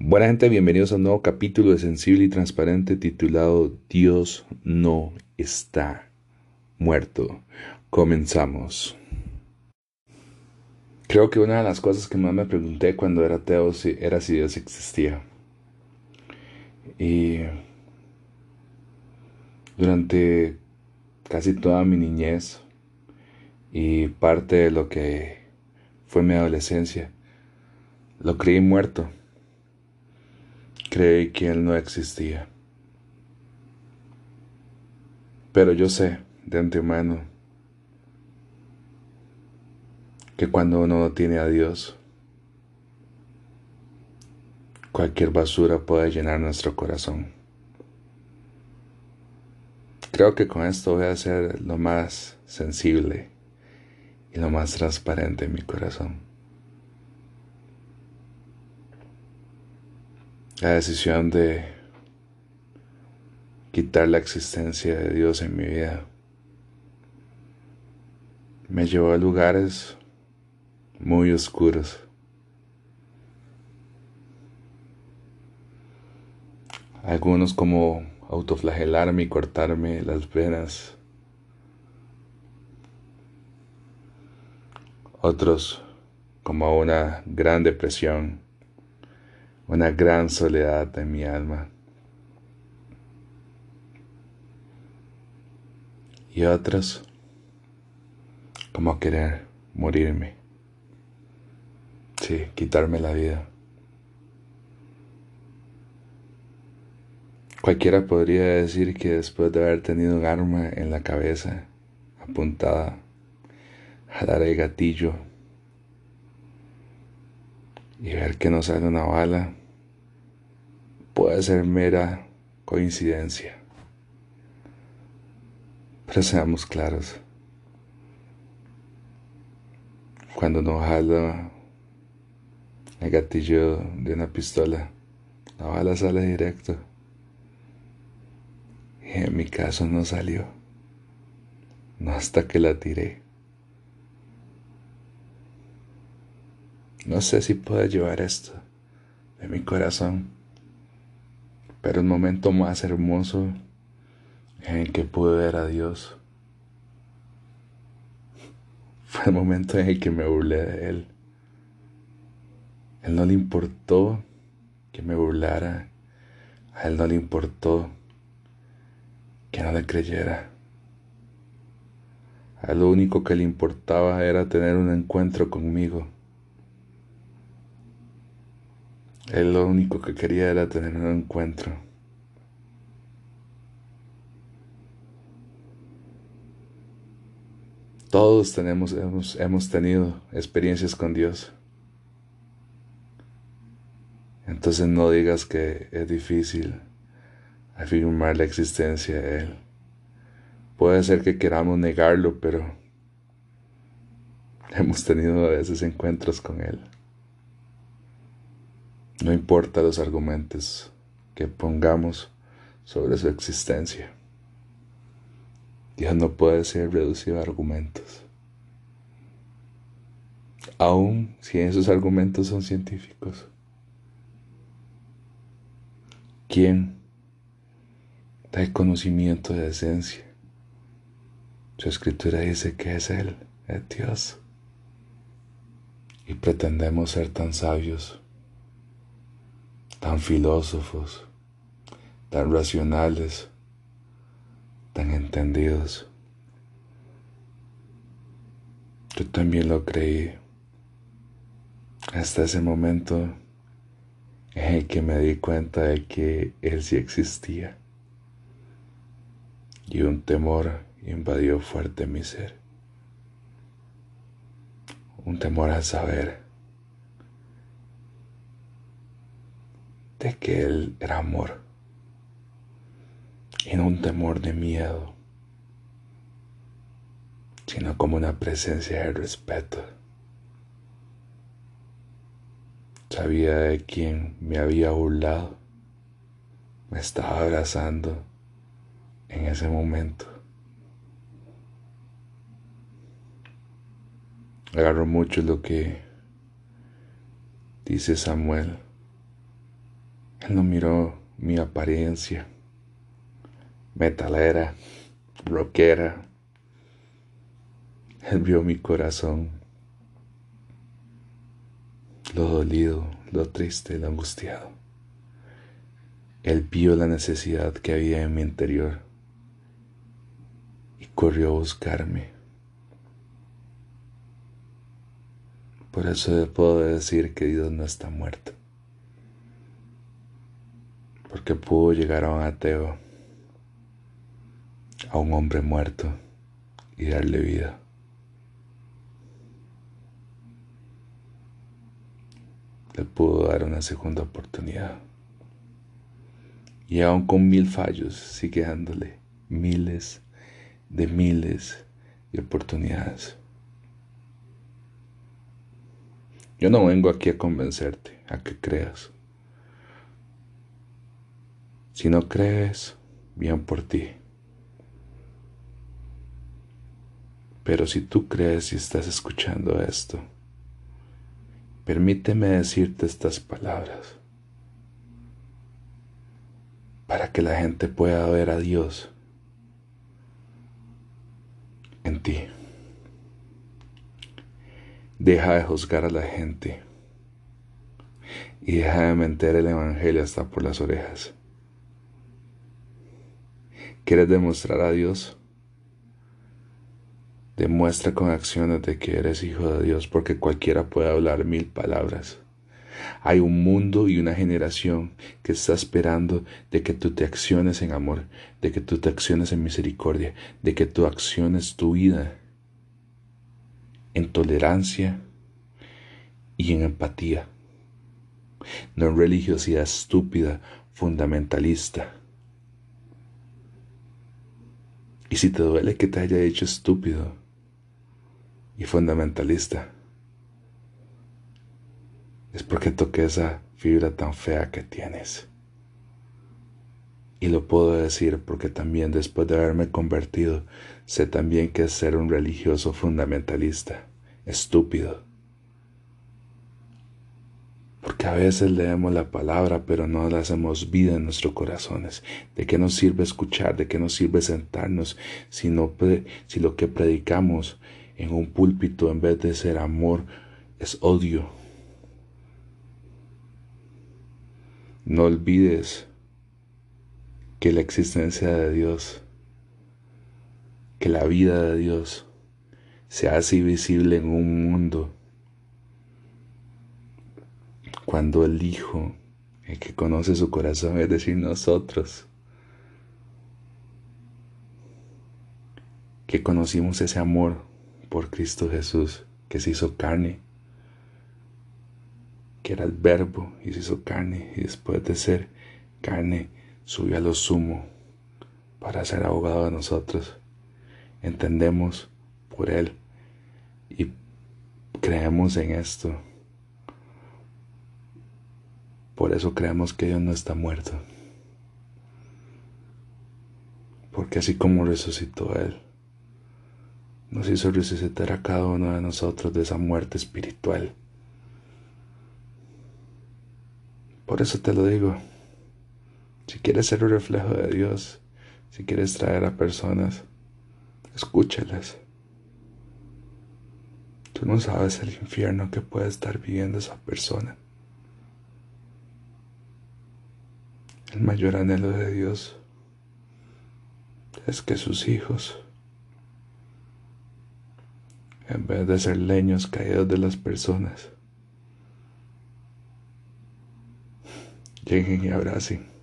Buena gente, bienvenidos a un nuevo capítulo de Sensible y Transparente titulado Dios no está muerto. Comenzamos. Creo que una de las cosas que más me pregunté cuando era ateo era si Dios existía. Y durante casi toda mi niñez y parte de lo que fue mi adolescencia, lo creí muerto creí que Él no existía. Pero yo sé de antemano que cuando uno no tiene a Dios, cualquier basura puede llenar nuestro corazón. Creo que con esto voy a ser lo más sensible y lo más transparente en mi corazón. la decisión de quitar la existencia de Dios en mi vida me llevó a lugares muy oscuros. Algunos como autoflagelarme y cortarme las venas. Otros como una gran depresión una gran soledad en mi alma. Y otros como querer morirme. Sí, quitarme la vida. Cualquiera podría decir que después de haber tenido un arma en la cabeza apuntada, jalar el gatillo y ver que no sale una bala, puede ser mera coincidencia. Pero seamos claros. Cuando no jala el gatillo de una pistola, la bala sale directo. En mi caso no salió. No hasta que la tiré. No sé si puedo llevar esto de mi corazón pero el momento más hermoso en que pude ver a Dios fue el momento en el que me burlé de Él. Él no le importó que me burlara. A Él no le importó que no le creyera. A lo único que le importaba era tener un encuentro conmigo. Él lo único que quería era tener un encuentro. Todos tenemos, hemos, hemos tenido experiencias con Dios. Entonces no digas que es difícil afirmar la existencia de Él. Puede ser que queramos negarlo, pero hemos tenido a veces encuentros con Él. No importa los argumentos que pongamos sobre su existencia. Dios no puede ser reducido a argumentos. Aun si esos argumentos son científicos. ¿Quién da el conocimiento de esencia? Su escritura dice que es Él, es Dios. Y pretendemos ser tan sabios tan filósofos, tan racionales, tan entendidos. Yo también lo creí hasta ese momento en el que me di cuenta de que Él sí existía y un temor invadió fuerte mi ser. Un temor al saber de que Él era amor y no un temor de miedo, sino como una presencia de respeto. Sabía de quien me había burlado, me estaba abrazando en ese momento. Agarro mucho lo que dice Samuel. Él no miró mi apariencia, metalera, rockera. Él vio mi corazón, lo dolido, lo triste, lo angustiado. Él vio la necesidad que había en mi interior y corrió a buscarme. Por eso puedo decir que Dios no está muerto. Porque pudo llegar a un ateo, a un hombre muerto y darle vida. Le pudo dar una segunda oportunidad. Y aún con mil fallos sigue dándole miles de miles de oportunidades. Yo no vengo aquí a convencerte, a que creas. Si no crees, bien por ti. Pero si tú crees y estás escuchando esto, permíteme decirte estas palabras para que la gente pueda ver a Dios en ti. Deja de juzgar a la gente y deja de meter el Evangelio hasta por las orejas. ¿Quieres demostrar a Dios? Demuestra con acciones de que eres hijo de Dios porque cualquiera puede hablar mil palabras. Hay un mundo y una generación que está esperando de que tú te acciones en amor, de que tú te acciones en misericordia, de que tú acciones tu vida en tolerancia y en empatía, no en religiosidad estúpida, fundamentalista. Y si te duele que te haya dicho estúpido y fundamentalista, es porque toqué esa fibra tan fea que tienes. Y lo puedo decir porque también después de haberme convertido, sé también que es ser un religioso fundamentalista, estúpido. Porque a veces leemos la palabra, pero no la hacemos vida en nuestros corazones. ¿De qué nos sirve escuchar? ¿De qué nos sirve sentarnos si, no, si lo que predicamos en un púlpito en vez de ser amor es odio? No olvides que la existencia de Dios, que la vida de Dios se hace visible en un mundo. Cuando el Hijo, el que conoce su corazón, es decir, nosotros, que conocimos ese amor por Cristo Jesús, que se hizo carne, que era el verbo y se hizo carne, y después de ser carne, subió a lo sumo para ser abogado de nosotros. Entendemos por Él y creemos en esto. Por eso creemos que Dios no está muerto. Porque así como resucitó Él, nos hizo resucitar a cada uno de nosotros de esa muerte espiritual. Por eso te lo digo. Si quieres ser un reflejo de Dios, si quieres traer a personas, escúchalas. Tú no sabes el infierno que puede estar viviendo esa persona. El mayor anhelo de Dios es que sus hijos, en vez de ser leños caídos de las personas, lleguen y abracen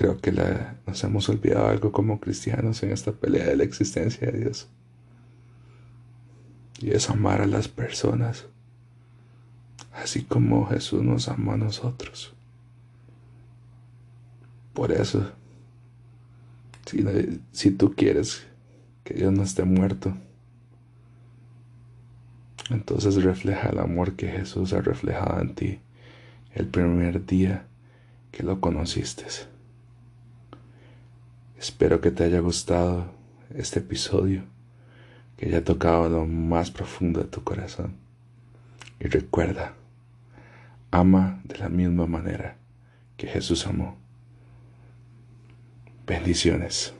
Creo que nos hemos olvidado algo como cristianos en esta pelea de la existencia de Dios. Y es amar a las personas, así como Jesús nos amó a nosotros. Por eso, si, si tú quieres que Dios no esté muerto, entonces refleja el amor que Jesús ha reflejado en ti el primer día que lo conociste. Espero que te haya gustado este episodio, que haya tocado lo más profundo de tu corazón. Y recuerda, ama de la misma manera que Jesús amó. Bendiciones.